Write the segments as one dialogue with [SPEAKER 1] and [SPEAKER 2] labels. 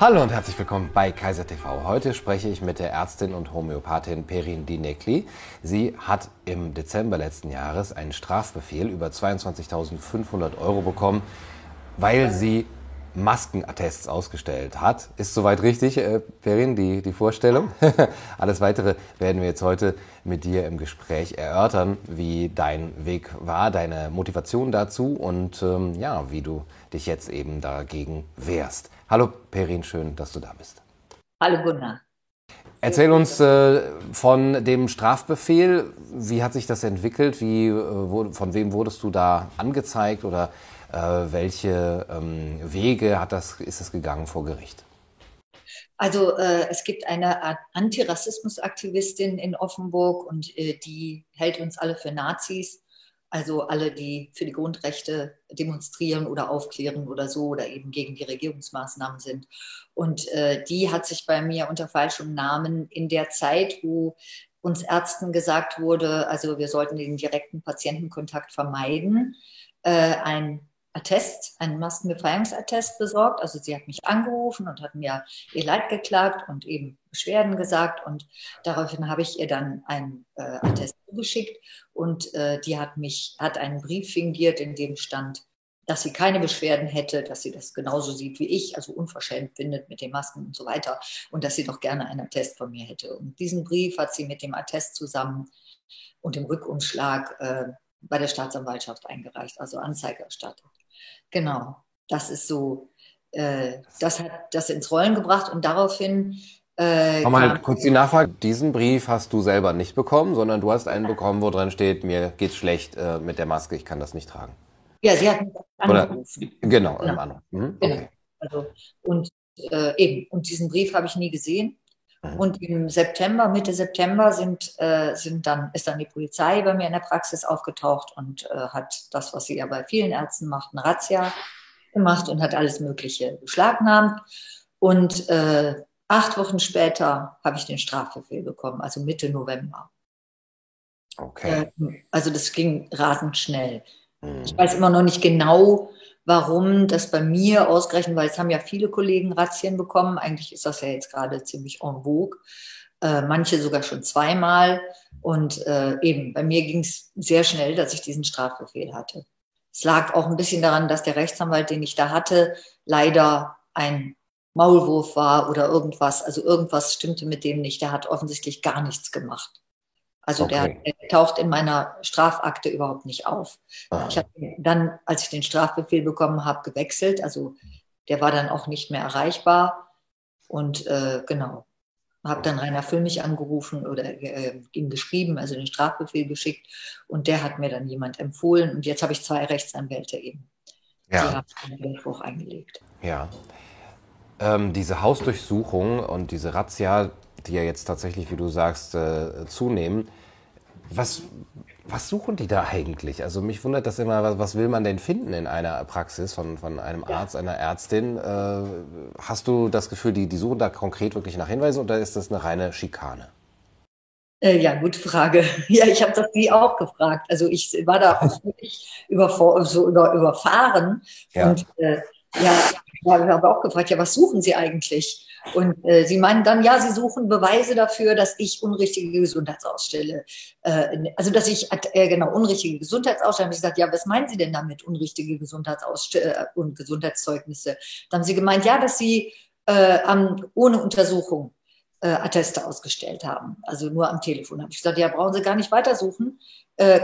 [SPEAKER 1] Hallo und herzlich willkommen bei Kaiser TV. Heute spreche ich mit der Ärztin und Homöopathin Perin Dinekli. Sie hat im Dezember letzten Jahres einen Strafbefehl über 22.500 Euro bekommen, weil sie Maskenattests ausgestellt hat. Ist soweit richtig, äh, Perin, die, die Vorstellung? Alles Weitere werden wir jetzt heute mit dir im Gespräch erörtern, wie dein Weg war, deine Motivation dazu und ähm, ja, wie du dich jetzt eben dagegen wehrst. Hallo Perin, schön, dass du da bist.
[SPEAKER 2] Hallo Gunnar.
[SPEAKER 1] Erzähl uns äh, von dem Strafbefehl. Wie hat sich das entwickelt? Wie, äh, wo, von wem wurdest du da angezeigt oder äh, welche ähm, Wege hat das, ist es gegangen vor Gericht?
[SPEAKER 2] Also äh, es gibt eine Antirassismusaktivistin in Offenburg und äh, die hält uns alle für Nazis also alle, die für die Grundrechte demonstrieren oder aufklären oder so oder eben gegen die Regierungsmaßnahmen sind. Und äh, die hat sich bei mir unter falschem Namen in der Zeit, wo uns Ärzten gesagt wurde, also wir sollten den direkten Patientenkontakt vermeiden, äh, ein Attest, einen Maskenbefreiungsattest besorgt. Also sie hat mich angerufen und hat mir ihr Leid geklagt und eben Beschwerden gesagt. Und daraufhin habe ich ihr dann einen äh, Attest zugeschickt und äh, die hat mich, hat einen Brief fingiert, in dem stand, dass sie keine Beschwerden hätte, dass sie das genauso sieht wie ich, also unverschämt findet mit den Masken und so weiter und dass sie doch gerne einen Attest von mir hätte. Und diesen Brief hat sie mit dem Attest zusammen und dem Rückumschlag äh, bei der Staatsanwaltschaft eingereicht, also Anzeige erstattet. Genau, das ist so, äh, das hat das ins Rollen gebracht und daraufhin.
[SPEAKER 1] Äh, Mal kurz die Nachfrage. Diesen Brief hast du selber nicht bekommen, sondern du hast einen bekommen, wo drin steht, mir geht's schlecht äh, mit der Maske, ich kann das nicht tragen.
[SPEAKER 2] Ja, sie hat mich
[SPEAKER 1] angerufen. Oder, genau, genau. Anruf. Mhm,
[SPEAKER 2] genau. Okay. Also, und äh, eben, und diesen Brief habe ich nie gesehen. Mhm. Und im September, Mitte September sind, äh, sind dann, ist dann die Polizei bei mir in der Praxis aufgetaucht und äh, hat das, was sie ja bei vielen Ärzten macht, eine Razzia gemacht und hat alles Mögliche beschlagnahmt. Und äh, acht Wochen später habe ich den Strafbefehl bekommen, also Mitte November.
[SPEAKER 1] Okay.
[SPEAKER 2] Äh, also das ging rasend schnell. Mhm. Ich weiß immer noch nicht genau, warum das bei mir ausgerechnet, weil es haben ja viele Kollegen Razzien bekommen. Eigentlich ist das ja jetzt gerade ziemlich en vogue. Äh, manche sogar schon zweimal. Und äh, eben, bei mir ging es sehr schnell, dass ich diesen Strafbefehl hatte. Es lag auch ein bisschen daran, dass der Rechtsanwalt, den ich da hatte, leider ein Maulwurf war oder irgendwas. Also irgendwas stimmte mit dem nicht. Der hat offensichtlich gar nichts gemacht. Also okay. der, der, taucht in meiner Strafakte überhaupt nicht auf. Aha. Ich habe dann, als ich den Strafbefehl bekommen habe, gewechselt. Also der war dann auch nicht mehr erreichbar. Und äh, genau, habe dann Rainer Füllmich angerufen oder äh, ihm geschrieben, also den Strafbefehl geschickt. Und der hat mir dann jemand empfohlen. Und jetzt habe ich zwei Rechtsanwälte eben.
[SPEAKER 1] Ja.
[SPEAKER 2] Die haben den Widerspruch eingelegt.
[SPEAKER 1] Ja. Ähm, diese Hausdurchsuchung und diese Razzia, die ja jetzt tatsächlich, wie du sagst, äh, zunehmen. Was, was suchen die da eigentlich? Also mich wundert das immer, was, was will man denn finden in einer Praxis von, von einem Arzt, einer Ärztin? Äh, hast du das Gefühl, die, die suchen da konkret wirklich nach Hinweisen oder ist das eine reine Schikane?
[SPEAKER 2] Äh, ja, gute Frage. Ja, ich habe das nie auch gefragt. Also ich war da auch wirklich überfahren. Ja. Und äh, ja, ich habe auch gefragt, ja, was suchen Sie eigentlich? Und äh, sie meinen dann, ja, sie suchen Beweise dafür, dass ich unrichtige Gesundheitsausstelle, äh, also dass ich äh, genau unrichtige Gesundheitsausstelle. Habe ich gesagt, ja, was meinen Sie denn damit unrichtige Gesundheitsausstelle äh, und Gesundheitszeugnisse? Dann haben sie gemeint, ja, dass sie äh, am, ohne Untersuchung äh, Atteste ausgestellt haben, also nur am Telefon. Habe ich gesagt, ja, brauchen Sie gar nicht weitersuchen. Äh,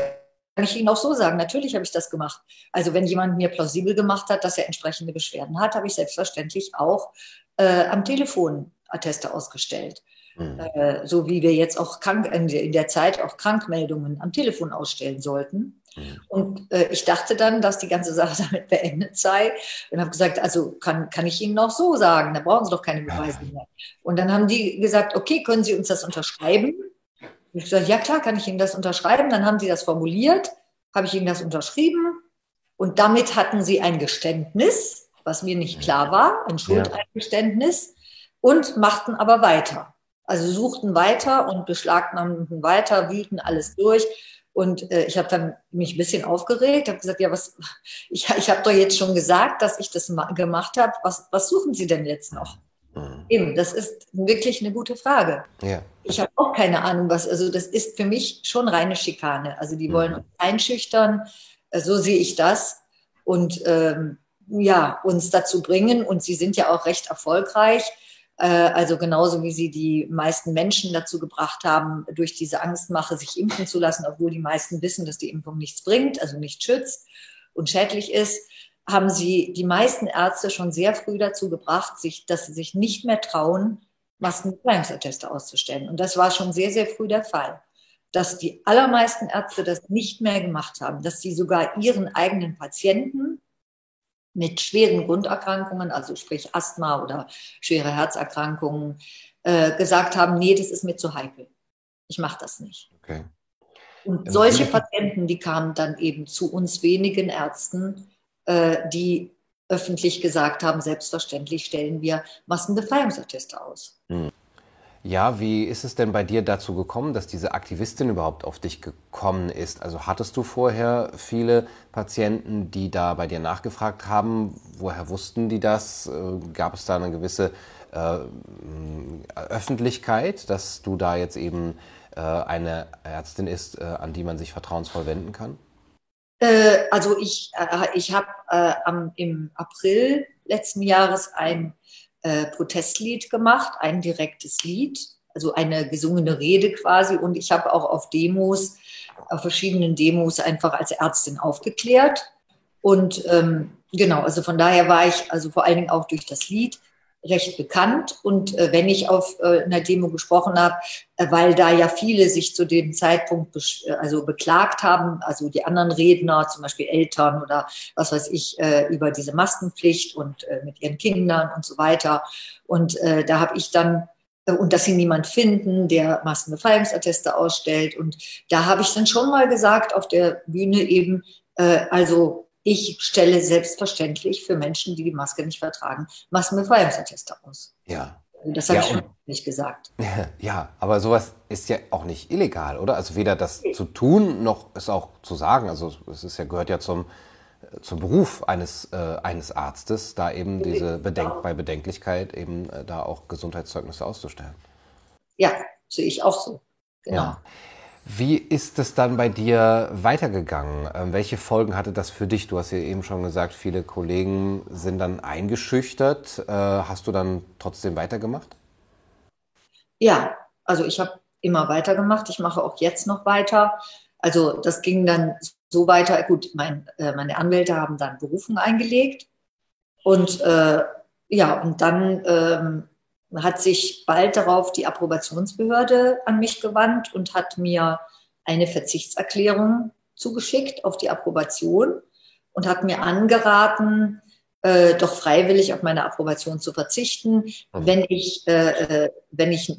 [SPEAKER 2] kann ich Ihnen auch so sagen, natürlich habe ich das gemacht. Also wenn jemand mir plausibel gemacht hat, dass er entsprechende Beschwerden hat, habe ich selbstverständlich auch äh, am Telefon Atteste ausgestellt. Mhm. Äh, so wie wir jetzt auch krank, in der Zeit auch Krankmeldungen am Telefon ausstellen sollten. Mhm. Und äh, ich dachte dann, dass die ganze Sache damit beendet sei und habe gesagt, also kann, kann ich Ihnen noch so sagen, da brauchen Sie doch keine Beweise mehr. Und dann haben die gesagt, okay, können Sie uns das unterschreiben? Ich gesagt, ja klar, kann ich Ihnen das unterschreiben. Dann haben sie das formuliert, habe ich Ihnen das unterschrieben und damit hatten sie ein Geständnis was mir nicht klar war, ein Schuldeingeständnis, und machten aber weiter. Also suchten weiter und beschlagnahmten weiter, wühlten alles durch. Und äh, ich habe dann mich ein bisschen aufgeregt, habe gesagt, ja, was, ich, ich habe doch jetzt schon gesagt, dass ich das gemacht habe. Was, was suchen Sie denn jetzt noch? Mhm. Eben, das ist wirklich eine gute Frage. Ja. Ich habe auch keine Ahnung, was, also das ist für mich schon reine Schikane. Also die wollen mhm. uns einschüchtern, äh, so sehe ich das. Und ähm, ja, uns dazu bringen, und sie sind ja auch recht erfolgreich, äh, also genauso wie sie die meisten Menschen dazu gebracht haben, durch diese Angstmache sich impfen zu lassen, obwohl die meisten wissen, dass die Impfung nichts bringt, also nicht schützt und schädlich ist haben sie die meisten Ärzte schon sehr früh dazu gebracht, sich, dass sie sich nicht mehr trauen, Maskenbefreiungsatteste auszustellen. Und das war schon sehr, sehr früh der Fall, dass die allermeisten Ärzte das nicht mehr gemacht haben, dass sie sogar ihren eigenen Patienten mit schweren Grunderkrankungen, also sprich Asthma oder schwere Herzerkrankungen, äh, gesagt haben, nee, das ist mir zu heikel. Ich mache das nicht. Okay. Und solche Patienten, die kamen dann eben zu uns wenigen Ärzten, die öffentlich gesagt haben, selbstverständlich stellen wir Massenbefreiungsatteste aus. Hm.
[SPEAKER 1] Ja, wie ist es denn bei dir dazu gekommen, dass diese Aktivistin überhaupt auf dich gekommen ist? Also hattest du vorher viele Patienten, die da bei dir nachgefragt haben? Woher wussten die das? Äh, gab es da eine gewisse äh, Öffentlichkeit, dass du da jetzt eben äh, eine Ärztin ist, äh, an die man sich vertrauensvoll wenden kann?
[SPEAKER 2] Äh, also ich, äh, ich habe äh, im April letzten Jahres ein äh, Protestlied gemacht, ein direktes Lied, also eine gesungene Rede quasi. Und ich habe auch auf Demos, auf verschiedenen Demos einfach als Ärztin aufgeklärt. Und ähm, genau, also von daher war ich also vor allen Dingen auch durch das Lied recht bekannt. Und äh, wenn ich auf äh, einer Demo gesprochen habe, äh, weil da ja viele sich zu dem Zeitpunkt äh, also beklagt haben, also die anderen Redner, zum Beispiel Eltern oder was weiß ich, äh, über diese Maskenpflicht und äh, mit ihren Kindern und so weiter. Und äh, da habe ich dann äh, und dass sie niemand finden, der Maskenbefreiungsatteste ausstellt. Und da habe ich dann schon mal gesagt auf der Bühne eben, äh, also ich stelle selbstverständlich für Menschen, die die Maske nicht vertragen, Maskenbefreiungsatteste aus.
[SPEAKER 1] Ja.
[SPEAKER 2] Das habe ja, ich schon nicht gesagt.
[SPEAKER 1] Ja, aber sowas ist ja auch nicht illegal, oder? Also weder das okay. zu tun, noch es auch zu sagen. Also es ist ja, gehört ja zum, zum Beruf eines, äh, eines Arztes, da eben diese Bedenk bei Bedenklichkeit eben äh, da auch Gesundheitszeugnisse auszustellen.
[SPEAKER 2] Ja, sehe ich auch so.
[SPEAKER 1] Genau. Ja. Wie ist es dann bei dir weitergegangen? Ähm, welche Folgen hatte das für dich? Du hast ja eben schon gesagt, viele Kollegen sind dann eingeschüchtert. Äh, hast du dann trotzdem weitergemacht?
[SPEAKER 2] Ja, also ich habe immer weitergemacht. Ich mache auch jetzt noch weiter. Also das ging dann so weiter. Gut, mein, äh, meine Anwälte haben dann Berufung eingelegt. Und äh, ja, und dann ähm, hat sich bald darauf die Approbationsbehörde an mich gewandt und hat mir eine Verzichtserklärung zugeschickt auf die Approbation und hat mir angeraten, äh, doch freiwillig auf meine Approbation zu verzichten, mhm. wenn ich, äh, äh wenn ich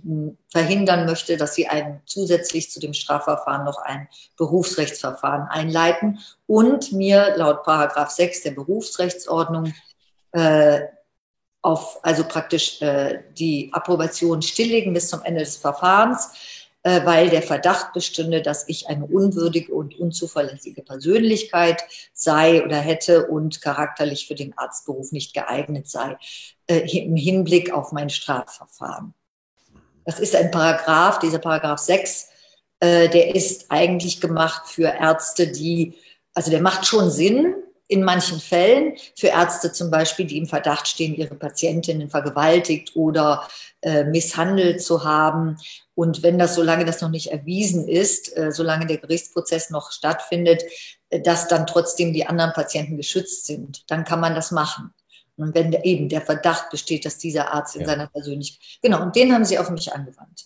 [SPEAKER 2] verhindern möchte, dass sie ein, zusätzlich zu dem Strafverfahren noch ein Berufsrechtsverfahren einleiten und mir laut Paragraph 6 der Berufsrechtsordnung äh, auf, also praktisch äh, die Approbation stilllegen bis zum Ende des Verfahrens, äh, weil der Verdacht bestünde, dass ich eine unwürdige und unzuverlässige Persönlichkeit sei oder hätte und charakterlich für den Arztberuf nicht geeignet sei, äh, im Hinblick auf mein Strafverfahren. Das ist ein Paragraph, dieser Paragraph 6, äh, der ist eigentlich gemacht für Ärzte, die, also der macht schon Sinn, in manchen Fällen für Ärzte zum Beispiel, die im Verdacht stehen, ihre Patientinnen vergewaltigt oder äh, misshandelt zu haben. Und wenn das, solange das noch nicht erwiesen ist, äh, solange der Gerichtsprozess noch stattfindet, äh, dass dann trotzdem die anderen Patienten geschützt sind, dann kann man das machen. Und wenn eben der Verdacht besteht, dass dieser Arzt in ja. seiner Persönlichkeit, genau, und den haben sie auf mich angewandt.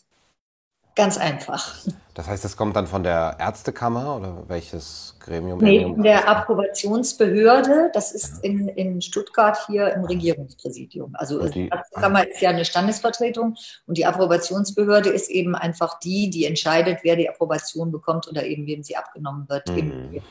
[SPEAKER 2] Ganz einfach.
[SPEAKER 1] Das heißt, das kommt dann von der Ärztekammer oder welches Gremium?
[SPEAKER 2] Nee, von der Approbationsbehörde. Das ist in, in Stuttgart hier im Regierungspräsidium. Also die Ärztekammer ist ja eine Standesvertretung und die Approbationsbehörde ist eben einfach die, die entscheidet, wer die Approbation bekommt oder eben wem sie abgenommen wird.
[SPEAKER 1] Mhm.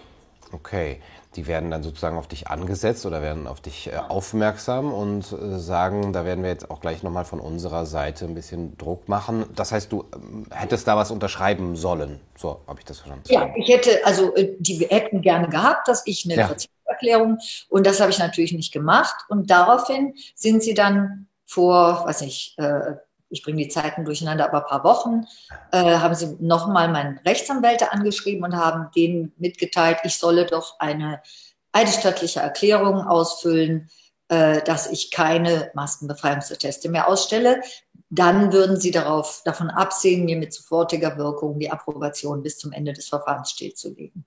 [SPEAKER 1] Okay die werden dann sozusagen auf dich angesetzt oder werden auf dich äh, aufmerksam und äh, sagen, da werden wir jetzt auch gleich nochmal von unserer Seite ein bisschen Druck machen. Das heißt, du ähm, hättest da was unterschreiben sollen. So habe ich das verstanden.
[SPEAKER 2] Ja, ich hätte, also äh, die hätten gerne gehabt, dass ich eine ja. Verzichtserklärung und das habe ich natürlich nicht gemacht. Und daraufhin sind sie dann vor, weiß nicht, äh, ich bringe die Zeiten durcheinander, aber ein paar Wochen, äh, haben sie nochmal meinen Rechtsanwälte angeschrieben und haben denen mitgeteilt, ich solle doch eine eidesstattliche Erklärung ausfüllen, äh, dass ich keine Maskenbefreiungsatteste mehr ausstelle. Dann würden sie darauf, davon absehen, mir mit sofortiger Wirkung die Approbation bis zum Ende des Verfahrens stillzulegen.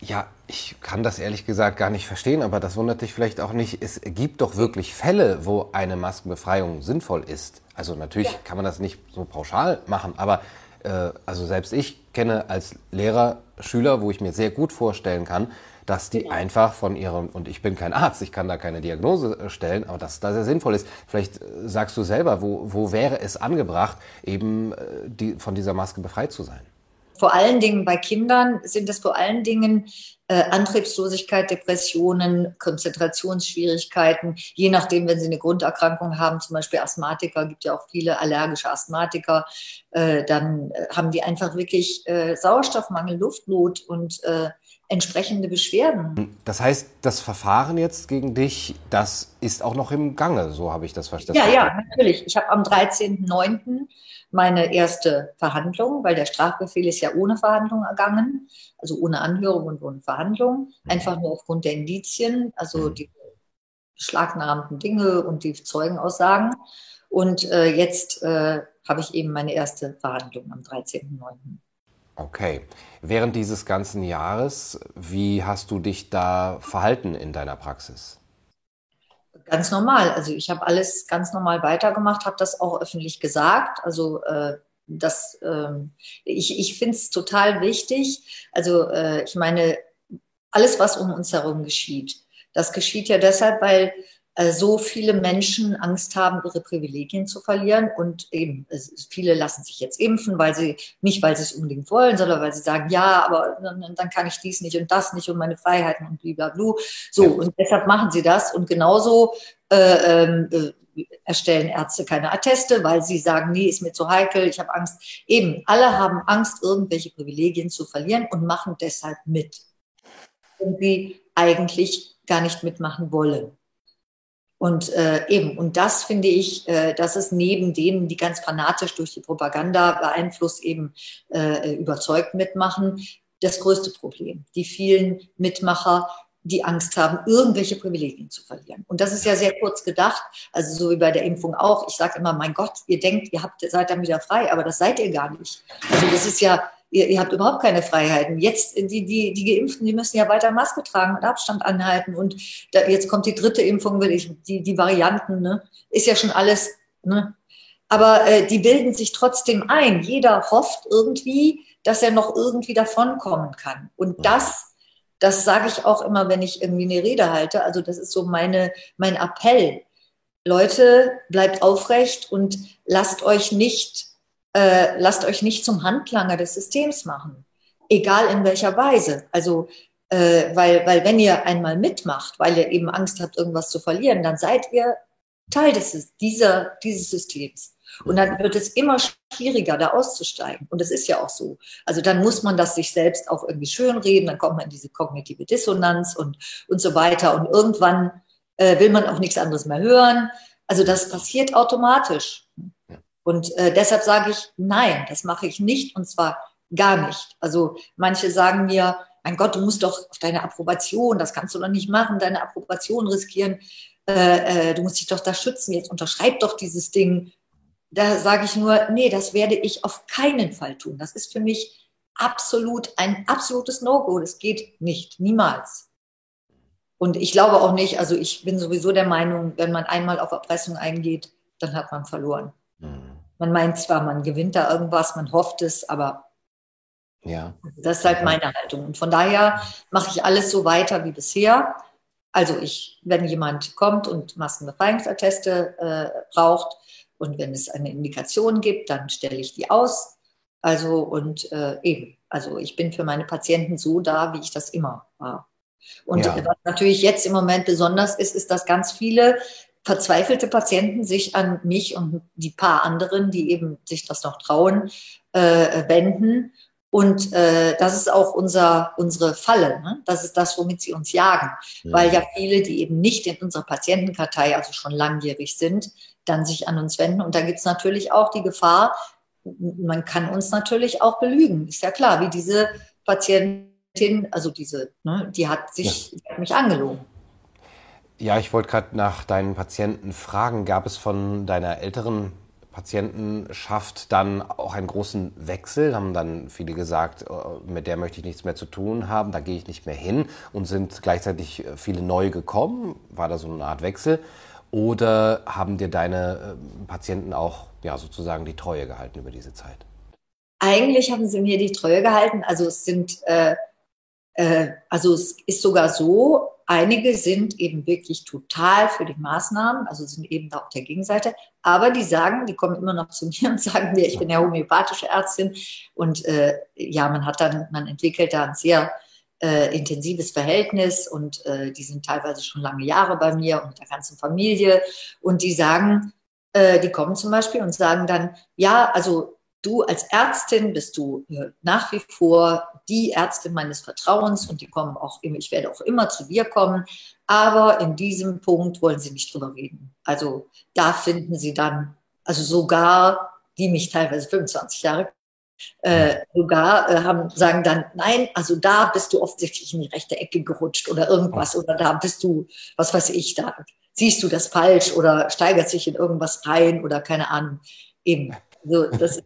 [SPEAKER 1] Ja, ich kann das ehrlich gesagt gar nicht verstehen, aber das wundert dich vielleicht auch nicht. Es gibt doch wirklich Fälle, wo eine Maskenbefreiung sinnvoll ist. Also natürlich ja. kann man das nicht so pauschal machen, aber äh, also selbst ich kenne als Lehrer Schüler, wo ich mir sehr gut vorstellen kann, dass die einfach von ihrem, und ich bin kein Arzt, ich kann da keine Diagnose äh, stellen, aber dass das sehr sinnvoll ist. Vielleicht äh, sagst du selber, wo, wo wäre es angebracht, eben äh, die, von dieser Maske befreit zu sein?
[SPEAKER 2] Vor allen Dingen bei Kindern sind es vor allen Dingen äh, Antriebslosigkeit, Depressionen, Konzentrationsschwierigkeiten, je nachdem, wenn sie eine Grunderkrankung haben, zum Beispiel Asthmatiker, gibt ja auch viele allergische Asthmatiker, äh, dann äh, haben die einfach wirklich äh, Sauerstoffmangel, Luftnot und äh, entsprechende Beschwerden.
[SPEAKER 1] Das heißt, das Verfahren jetzt gegen dich, das ist auch noch im Gange, so habe ich das verstanden.
[SPEAKER 2] Ja, ja, natürlich. Ich habe am 13.09. meine erste Verhandlung, weil der Strafbefehl ist ja ohne Verhandlung ergangen, also ohne Anhörung und ohne Verhandlung, einfach nur aufgrund der Indizien, also mhm. die beschlagnahmten Dinge und die Zeugenaussagen. Und äh, jetzt äh, habe ich eben meine erste Verhandlung am 13.09.
[SPEAKER 1] Okay. Während dieses ganzen Jahres, wie hast du dich da verhalten in deiner Praxis?
[SPEAKER 2] Ganz normal. Also ich habe alles ganz normal weitergemacht, habe das auch öffentlich gesagt. Also äh, das, äh, ich, ich finde es total wichtig. Also äh, ich meine, alles, was um uns herum geschieht, das geschieht ja deshalb, weil so viele Menschen Angst haben, ihre Privilegien zu verlieren. Und eben, viele lassen sich jetzt impfen, weil sie, nicht weil sie es unbedingt wollen, sondern weil sie sagen, ja, aber dann, dann kann ich dies nicht und das nicht und meine Freiheiten und blablabla. So, ja. und deshalb machen sie das. Und genauso äh, ähm, äh, erstellen Ärzte keine Atteste, weil sie sagen, nee, ist mir zu heikel, ich habe Angst. Eben, alle haben Angst, irgendwelche Privilegien zu verlieren und machen deshalb mit. Und sie eigentlich gar nicht mitmachen wollen. Und äh, eben, und das finde ich, äh, das ist neben denen, die ganz fanatisch durch die Propaganda beeinflusst eben äh, überzeugt mitmachen, das größte Problem. Die vielen Mitmacher, die Angst haben, irgendwelche Privilegien zu verlieren. Und das ist ja sehr kurz gedacht, also so wie bei der Impfung auch. Ich sage immer, mein Gott, ihr denkt, ihr habt, seid dann wieder frei, aber das seid ihr gar nicht. Also das ist ja ihr, ihr habt überhaupt keine Freiheiten. Jetzt, die, die, die Geimpften, die müssen ja weiter Maske tragen und Abstand anhalten. Und da, jetzt kommt die dritte Impfung, will ich, die, die Varianten, ne? Ist ja schon alles, ne? Aber äh, die bilden sich trotzdem ein. Jeder hofft irgendwie, dass er noch irgendwie davonkommen kann. Und das, das sage ich auch immer, wenn ich irgendwie eine Rede halte. Also das ist so meine, mein Appell. Leute, bleibt aufrecht und lasst euch nicht äh, lasst euch nicht zum Handlanger des Systems machen, egal in welcher Weise. Also, äh, weil, weil wenn ihr einmal mitmacht, weil ihr eben Angst habt, irgendwas zu verlieren, dann seid ihr Teil des, dieser, dieses Systems. Und dann wird es immer schwieriger, da auszusteigen. Und das ist ja auch so. Also dann muss man das sich selbst auch irgendwie schönreden, dann kommt man in diese kognitive Dissonanz und, und so weiter. Und irgendwann äh, will man auch nichts anderes mehr hören. Also das passiert automatisch. Und äh, deshalb sage ich, nein, das mache ich nicht und zwar gar nicht. Also manche sagen mir, mein Gott, du musst doch auf deine Approbation, das kannst du doch nicht machen, deine Approbation riskieren, äh, äh, du musst dich doch da schützen, jetzt unterschreib doch dieses Ding. Da sage ich nur, nee, das werde ich auf keinen Fall tun. Das ist für mich absolut ein absolutes No-Go. Das geht nicht, niemals. Und ich glaube auch nicht, also ich bin sowieso der Meinung, wenn man einmal auf Erpressung eingeht, dann hat man verloren. Mhm. Man meint zwar, man gewinnt da irgendwas, man hofft es, aber ja. das ist halt meine Haltung. Und von daher mache ich alles so weiter wie bisher. Also ich, wenn jemand kommt und Maskenbefreiungsatteste äh, braucht und wenn es eine Indikation gibt, dann stelle ich die aus. Also und äh, eben, also ich bin für meine Patienten so da, wie ich das immer war. Und ja. was natürlich jetzt im Moment besonders ist, ist, dass ganz viele verzweifelte Patienten sich an mich und die paar anderen, die eben sich das noch trauen, äh, wenden. Und äh, das ist auch unser, unsere Falle. Ne? Das ist das, womit sie uns jagen. Ja. Weil ja viele, die eben nicht in unserer Patientenkartei, also schon langjährig sind, dann sich an uns wenden. Und da gibt es natürlich auch die Gefahr, man kann uns natürlich auch belügen. Ist ja klar, wie diese Patientin, also diese, ne, die hat sich, ja. die hat mich angelogen.
[SPEAKER 1] Ja, ich wollte gerade nach deinen Patienten fragen. Gab es von deiner älteren Patientenschaft dann auch einen großen Wechsel? Haben dann viele gesagt, äh, mit der möchte ich nichts mehr zu tun haben, da gehe ich nicht mehr hin und sind gleichzeitig äh, viele neu gekommen? War da so eine Art Wechsel? Oder haben dir deine äh, Patienten auch ja, sozusagen die Treue gehalten über diese Zeit?
[SPEAKER 2] Eigentlich haben sie mir die Treue gehalten. Also es sind, äh, also es ist sogar so, einige sind eben wirklich total für die Maßnahmen, also sind eben da auf der Gegenseite. Aber die sagen, die kommen immer noch zu mir und sagen mir, ich bin ja homöopathische Ärztin. Und äh, ja, man hat dann, man entwickelt da ein sehr äh, intensives Verhältnis. Und äh, die sind teilweise schon lange Jahre bei mir und mit der ganzen Familie. Und die sagen, äh, die kommen zum Beispiel und sagen dann, ja, also du als Ärztin bist du äh, nach wie vor die Ärztin meines Vertrauens und die kommen auch immer, ich werde auch immer zu dir kommen, aber in diesem Punkt wollen sie nicht drüber reden. Also da finden sie dann, also sogar die mich teilweise 25 Jahre äh, sogar äh, haben, sagen dann, nein, also da bist du offensichtlich in die rechte Ecke gerutscht oder irgendwas oder da bist du, was weiß ich, da siehst du das falsch oder steigert sich in irgendwas rein oder keine Ahnung. Eben. So, das,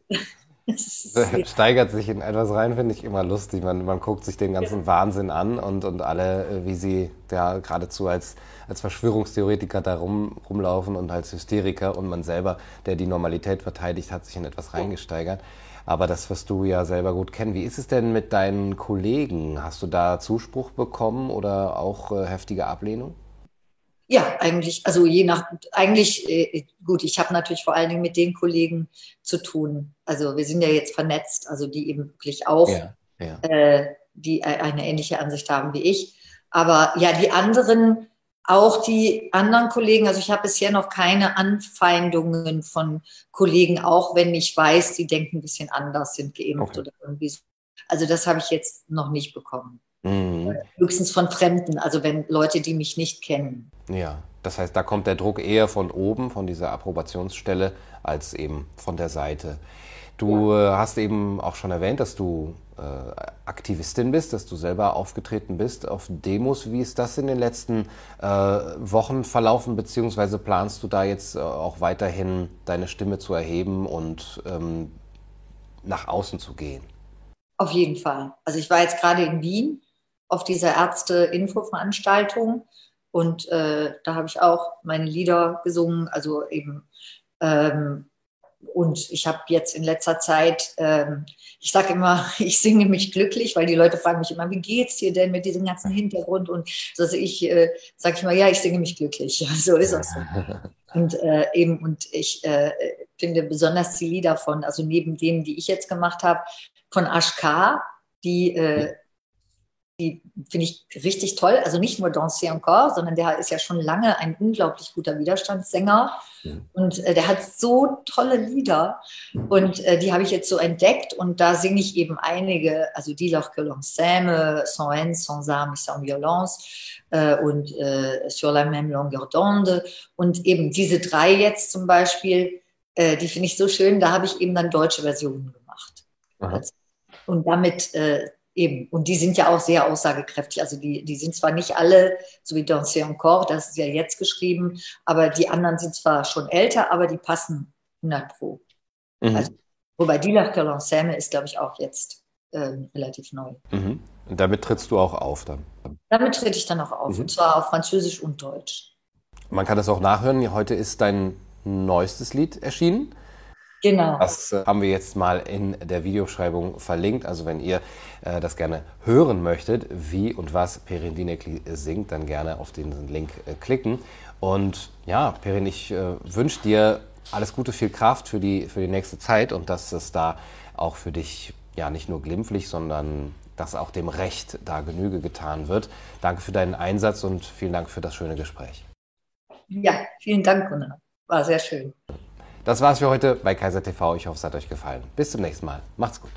[SPEAKER 1] steigert sich in etwas rein, finde ich immer lustig. Man, man guckt sich den ganzen Wahnsinn an und, und alle, äh, wie sie ja geradezu als, als Verschwörungstheoretiker da rum, rumlaufen und als Hysteriker und man selber, der die Normalität verteidigt, hat sich in etwas reingesteigert. Aber das wirst du ja selber gut kennen. Wie ist es denn mit deinen Kollegen? Hast du da Zuspruch bekommen oder auch äh, heftige Ablehnung?
[SPEAKER 2] Ja, eigentlich, also je nach, eigentlich, äh, gut, ich habe natürlich vor allen Dingen mit den Kollegen zu tun. Also wir sind ja jetzt vernetzt, also die eben wirklich auch, ja, ja. Äh, die eine ähnliche Ansicht haben wie ich. Aber ja, die anderen, auch die anderen Kollegen, also ich habe bisher noch keine Anfeindungen von Kollegen, auch wenn ich weiß, die denken ein bisschen anders, sind geimpft okay. oder irgendwie so. Also das habe ich jetzt noch nicht bekommen. Mhm. Höchstens von Fremden, also wenn Leute, die mich nicht kennen.
[SPEAKER 1] Ja, das heißt, da kommt der Druck eher von oben, von dieser Approbationsstelle, als eben von der Seite. Du ja. Äh, hast eben auch schon erwähnt, dass du äh, Aktivistin bist, dass du selber aufgetreten bist auf Demos. Wie ist das in den letzten äh, Wochen verlaufen, beziehungsweise planst du da jetzt äh, auch weiterhin deine Stimme zu erheben und ähm, nach außen zu gehen?
[SPEAKER 2] Auf jeden Fall. Also ich war jetzt gerade in Wien auf dieser Ärzte-Info-Veranstaltung und äh, da habe ich auch meine Lieder gesungen, also eben ähm, und ich habe jetzt in letzter Zeit, ähm, ich sage immer, ich singe mich glücklich, weil die Leute fragen mich immer, wie geht's dir denn mit diesem ganzen Hintergrund? Und so also ich äh, sage ich mal, ja, ich singe mich glücklich. So ist es. Und äh, eben, und ich äh, finde besonders die Lieder von, also neben denen, die ich jetzt gemacht habe, von Ashkar, die äh, die finde ich richtig toll. Also nicht nur Danser encore, sondern der ist ja schon lange ein unglaublich guter Widerstandssänger. Mhm. Und äh, der hat so tolle Lieder. Und äh, die habe ich jetzt so entdeckt. Und da singe ich eben einige, also Die leur que l'on s'aime, Sans haine, sans arme, sans violence äh, und äh, Sur la même longueur d'onde. Und eben diese drei jetzt zum Beispiel, äh, die finde ich so schön. Da habe ich eben dann deutsche Versionen gemacht. Aha. Und damit äh, Eben. Und die sind ja auch sehr aussagekräftig. Also die, die sind zwar nicht alle, so wie Danser encore, das ist ja jetzt geschrieben, aber die anderen sind zwar schon älter, aber die passen 100 pro. Mhm. Also, wobei die La L'Ensemble ist, glaube ich, auch jetzt ähm, relativ neu.
[SPEAKER 1] Mhm. Und damit trittst du auch auf dann?
[SPEAKER 2] Damit trete ich dann auch auf, mhm. und zwar auf Französisch und Deutsch.
[SPEAKER 1] Man kann das auch nachhören. Heute ist dein neuestes Lied erschienen.
[SPEAKER 2] Genau.
[SPEAKER 1] Das äh, haben wir jetzt mal in der Videobeschreibung verlinkt. Also wenn ihr äh, das gerne hören möchtet, wie und was Perin Dinekli singt, dann gerne auf den Link äh, klicken. Und ja, Perin, ich äh, wünsche dir alles Gute, viel Kraft für die, für die nächste Zeit und dass es da auch für dich ja nicht nur glimpflich, sondern dass auch dem Recht da Genüge getan wird. Danke für deinen Einsatz und vielen Dank für das schöne Gespräch.
[SPEAKER 2] Ja, vielen Dank, Gunnar. War sehr schön.
[SPEAKER 1] Das war's für heute bei Kaiser TV. Ich hoffe, es hat euch gefallen. Bis zum nächsten Mal. Macht's gut.